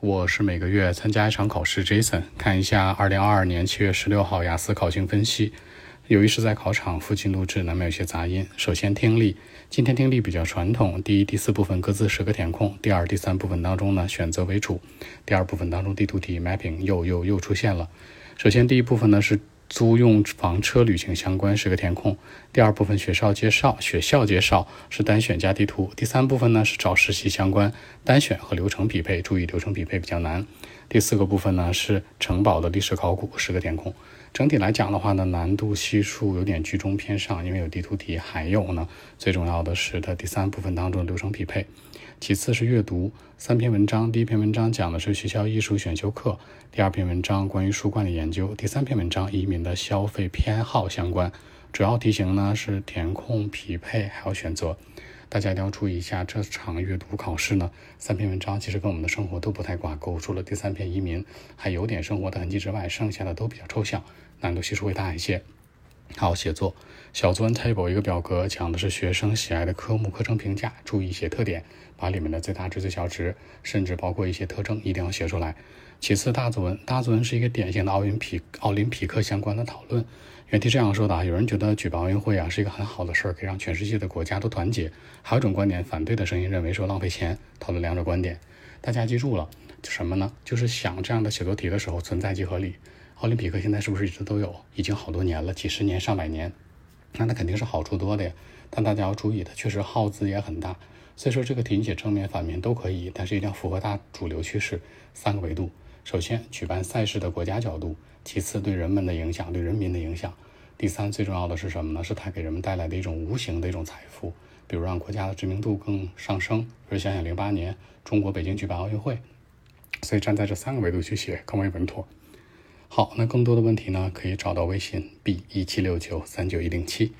我是每个月参加一场考试，Jason，看一下二零二二年七月十六号雅思考情分析。由于是在考场附近录制，难免有些杂音。首先听力，今天听力比较传统，第一、第四部分各自十个填空，第二、第三部分当中呢选择为主。第二部分当中地图题 mapping 又又又出现了。首先第一部分呢是。租用房车旅行相关是个填空。第二部分学校介绍，学校介绍是单选加地图。第三部分呢是找实习相关，单选和流程匹配，注意流程匹配比较难。第四个部分呢是城堡的历史考古十个填空。整体来讲的话呢，难度系数有点居中偏上，因为有地图题，还有呢最重要的是它第三部分当中的流程匹配。其次是阅读三篇文章，第一篇文章讲的是学校艺术选修课，第二篇文章关于书馆的研究，第三篇文章移民的消费偏好相关。主要题型呢是填空、匹配还有选择，大家一定要注意一下这场阅读考试呢，三篇文章其实跟我们的生活都不太挂钩，除了第三篇移民还有点生活的痕迹之外，剩下的都比较抽象，难度系数会大一些。好，写作小作文 table 一个表格，讲的是学生喜爱的科目课程评价，注意写特点，把里面的最大值、最小值，甚至包括一些特征，一定要写出来。其次，大作文，大作文是一个典型的奥林匹奥林匹克相关的讨论。原题这样说的啊，有人觉得举办奥运会啊是一个很好的事儿，可以让全世界的国家都团结；还有一种观点，反对的声音认为说浪费钱。讨论两种观点，大家记住了什么呢？就是想这样的写作题的时候，存在即合理。奥林匹克现在是不是一直都有？已经好多年了，几十年、上百年，那它肯定是好处多的呀。但大家要注意的，确实耗资也很大。所以说这个题你写正面、反面都可以，但是一定要符合大主流趋势。三个维度：首先，举办赛事的国家角度；其次，对人们的影响、对人民的影响；第三，最重要的是什么呢？是它给人们带来的一种无形的一种财富，比如让国家的知名度更上升。比如想想零八年中国北京举办奥运会，所以站在这三个维度去写更为稳妥。好，那更多的问题呢，可以找到微信 b 一七六九三九一零七。